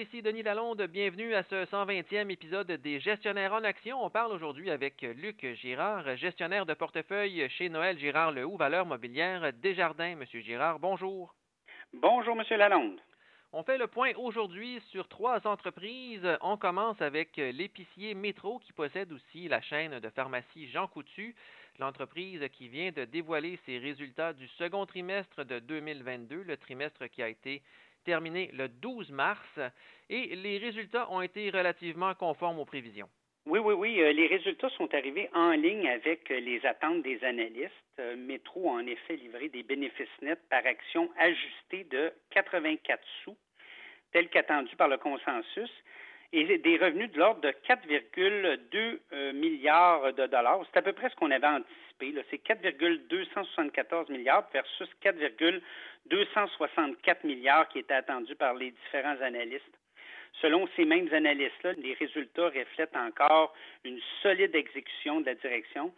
ici Denis Lalonde. Bienvenue à ce 120e épisode des Gestionnaires en Action. On parle aujourd'hui avec Luc Girard, gestionnaire de portefeuille chez Noël Girard Lehoux, valeur mobilière Desjardins. Monsieur Girard, bonjour. Bonjour, Monsieur Lalonde. On fait le point aujourd'hui sur trois entreprises. On commence avec l'épicier Métro qui possède aussi la chaîne de pharmacie Jean Coutu, l'entreprise qui vient de dévoiler ses résultats du second trimestre de 2022, le trimestre qui a été terminé le 12 mars et les résultats ont été relativement conformes aux prévisions. Oui, oui, oui. Euh, les résultats sont arrivés en ligne avec euh, les attentes des analystes. Euh, Métro a en effet livré des bénéfices nets par action ajustés de 84 sous, tel qu'attendu par le consensus, et des revenus de l'ordre de 4,2 milliards de dollars. C'est à peu près ce qu'on avait anticipé. C'est 4,274 milliards versus 4,264 milliards qui étaient attendus par les différents analystes. Selon ces mêmes analystes-là, les résultats reflètent encore une solide exécution de la direction,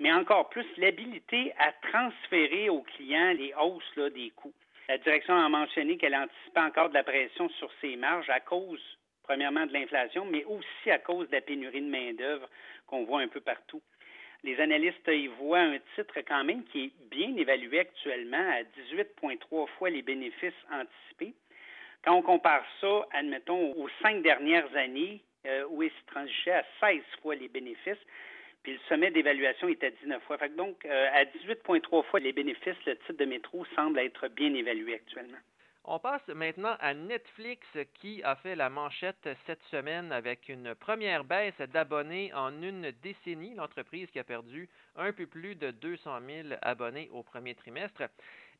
mais encore plus l'habilité à transférer aux clients les hausses des coûts. La direction a mentionné qu'elle anticipait encore de la pression sur ses marges à cause, premièrement, de l'inflation, mais aussi à cause de la pénurie de main-d'œuvre qu'on voit un peu partout. Les analystes y voient un titre quand même qui est bien évalué actuellement à 18,3 fois les bénéfices anticipés. Quand on compare ça, admettons, aux cinq dernières années, euh, où il se transigeait à 16 fois les bénéfices, puis le sommet d'évaluation était à 19 fois. donc, euh, à 18,3 fois les bénéfices, le titre de métro semble être bien évalué actuellement. On passe maintenant à Netflix qui a fait la manchette cette semaine avec une première baisse d'abonnés en une décennie. L'entreprise qui a perdu un peu plus de 200 000 abonnés au premier trimestre.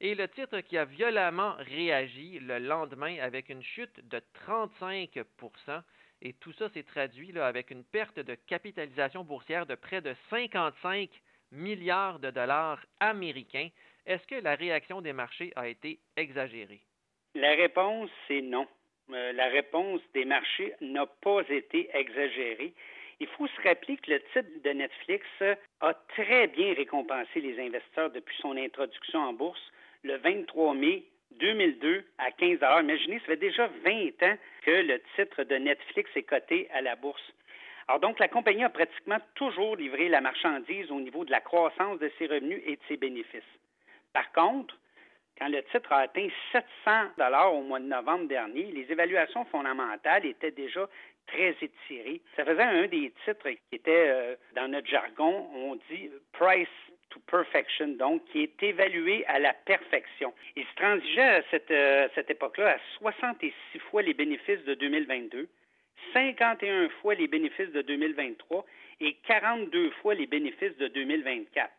Et le titre qui a violemment réagi le lendemain avec une chute de 35% et tout ça s'est traduit avec une perte de capitalisation boursière de près de 55 milliards de dollars américains. Est-ce que la réaction des marchés a été exagérée? La réponse, c'est non. Euh, la réponse des marchés n'a pas été exagérée. Il faut se rappeler que le titre de Netflix a très bien récompensé les investisseurs depuis son introduction en bourse le 23 mai 2002 à 15 Imaginez, ça fait déjà 20 ans que le titre de Netflix est coté à la bourse. Alors donc, la compagnie a pratiquement toujours livré la marchandise au niveau de la croissance de ses revenus et de ses bénéfices. Par contre, quand le titre a atteint 700 dollars au mois de novembre dernier, les évaluations fondamentales étaient déjà très étirées. Ça faisait un des titres qui était, euh, dans notre jargon, on dit price to perfection, donc qui est évalué à la perfection. Il se transigeait à cette, euh, cette époque-là à 66 fois les bénéfices de 2022, 51 fois les bénéfices de 2023 et 42 fois les bénéfices de 2024.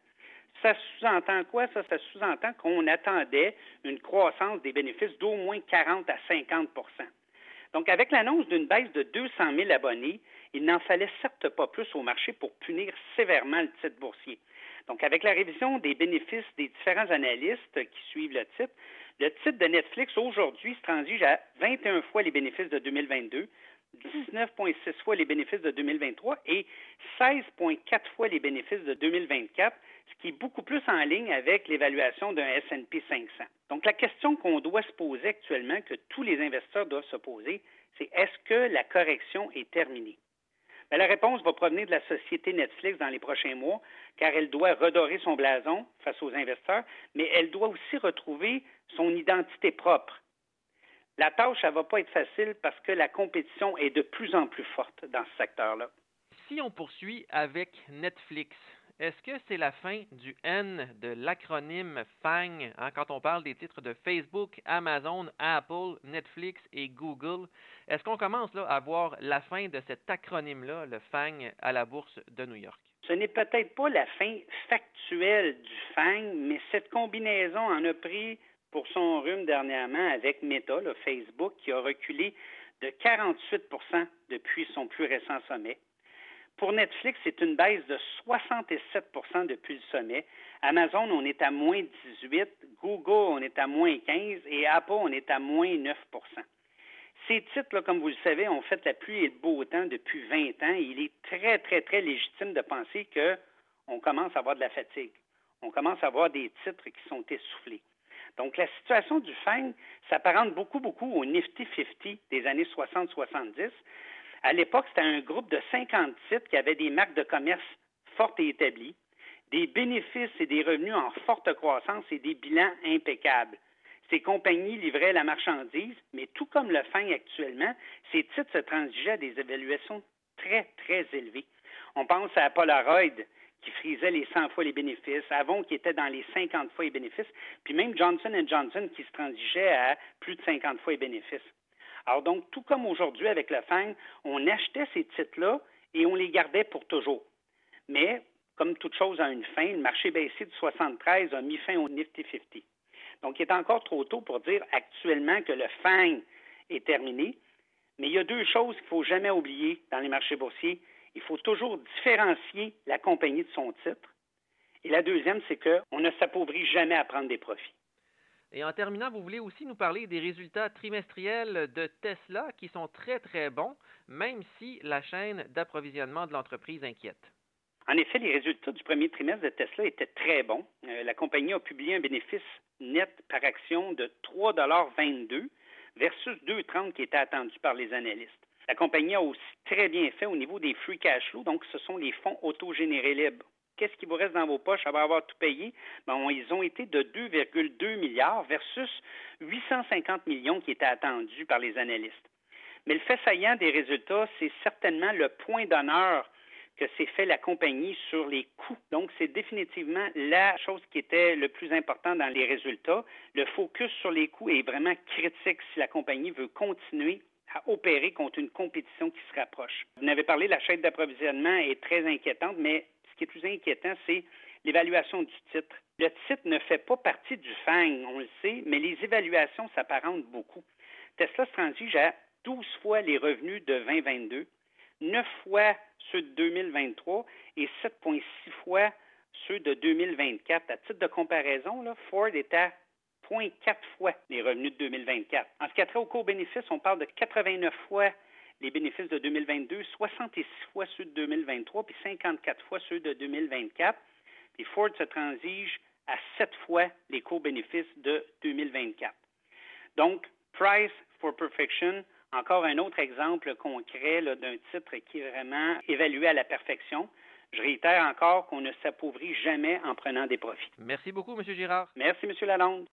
Ça sous-entend quoi? Ça, ça sous-entend qu'on attendait une croissance des bénéfices d'au moins 40 à 50% Donc, avec l'annonce d'une baisse de 200 000 abonnés, il n'en fallait certes pas plus au marché pour punir sévèrement le titre boursier. Donc, avec la révision des bénéfices des différents analystes qui suivent le titre, le titre de Netflix aujourd'hui se transige à 21 fois les bénéfices de 2022, 19,6 fois les bénéfices de 2023 et 16,4 fois les bénéfices de 2024, ce qui est beaucoup plus en ligne avec l'évaluation d'un S&P 500. Donc la question qu'on doit se poser actuellement, que tous les investisseurs doivent se poser, c'est est-ce que la correction est terminée? Ben, la réponse va provenir de la société Netflix dans les prochains mois, car elle doit redorer son blason face aux investisseurs, mais elle doit aussi retrouver son identité propre. La tâche, elle ne va pas être facile parce que la compétition est de plus en plus forte dans ce secteur-là. Si on poursuit avec Netflix, est-ce que c'est la fin du N de l'acronyme FANG hein, quand on parle des titres de Facebook, Amazon, Apple, Netflix et Google? Est-ce qu'on commence là à voir la fin de cet acronyme-là, le FANG, à la bourse de New York? Ce n'est peut-être pas la fin factuelle du FANG, mais cette combinaison en a pris pour son rhume dernièrement avec Meta, le Facebook, qui a reculé de 48% depuis son plus récent sommet. Pour Netflix, c'est une baisse de 67% depuis le sommet. Amazon, on est à moins 18, Google, on est à moins 15 et Apple, on est à moins 9% Ces titres, comme vous le savez, ont fait la pluie et le beau temps depuis 20 ans. il est très, très, très légitime de penser qu'on commence à avoir de la fatigue. On commence à avoir des titres qui sont essoufflés. Donc, la situation du FANG s'apparente beaucoup, beaucoup au Nifty 50 des années 60-70. À l'époque, c'était un groupe de 50 titres qui avaient des marques de commerce fortes et établies, des bénéfices et des revenus en forte croissance et des bilans impeccables. Ces compagnies livraient la marchandise, mais tout comme le FANG actuellement, ces titres se transigeaient à des évaluations très, très élevées. On pense à Polaroid, qui frisait les 100 fois les bénéfices, Avon qui était dans les 50 fois les bénéfices, puis même Johnson Johnson qui se transigeait à plus de 50 fois les bénéfices. Alors donc, tout comme aujourd'hui avec le FANG, on achetait ces titres-là et on les gardait pour toujours. Mais, comme toute chose a une fin, le marché baissier du 73 a mis fin au Nifty 50. Donc, il est encore trop tôt pour dire actuellement que le FANG est terminé. Mais il y a deux choses qu'il ne faut jamais oublier dans les marchés boursiers. Il faut toujours différencier la compagnie de son titre. Et la deuxième, c'est qu'on ne s'appauvrit jamais à prendre des profits. Et en terminant, vous voulez aussi nous parler des résultats trimestriels de Tesla qui sont très, très bons, même si la chaîne d'approvisionnement de l'entreprise inquiète. En effet, les résultats du premier trimestre de Tesla étaient très bons. Euh, la compagnie a publié un bénéfice net par action de 3,22 versus 2,30 qui était attendu par les analystes. La compagnie a aussi très bien fait au niveau des free cash flow, donc ce sont les fonds autogénérés libres. Qu'est-ce qui vous reste dans vos poches après avoir tout payé? Bon, ils ont été de 2,2 milliards versus 850 millions qui étaient attendus par les analystes. Mais le fait saillant des résultats, c'est certainement le point d'honneur que s'est fait la compagnie sur les coûts. Donc, c'est définitivement la chose qui était le plus important dans les résultats. Le focus sur les coûts est vraiment critique si la compagnie veut continuer à opérer contre une compétition qui se rapproche. Vous n'avez parlé, la chaîne d'approvisionnement est très inquiétante, mais ce qui est plus inquiétant, c'est l'évaluation du titre. Le titre ne fait pas partie du FANG, on le sait, mais les évaluations s'apparentent beaucoup. Tesla se transige à 12 fois les revenus de 2022, 9 fois ceux de 2023 et 7,6 fois ceux de 2024. À titre de comparaison, Ford est à 0,4 fois les revenus de 2024. En ce qui a trait au cours bénéfice, on parle de 89 fois les bénéfices de 2022, 66 fois ceux de 2023, puis 54 fois ceux de 2024. Puis Ford se transige à 7 fois les cours bénéfices de 2024. Donc, price for perfection, encore un autre exemple concret d'un titre qui est vraiment évalué à la perfection. Je réitère encore qu'on ne s'appauvrit jamais en prenant des profits. Merci beaucoup, M. Girard. Merci, M. Lalonde.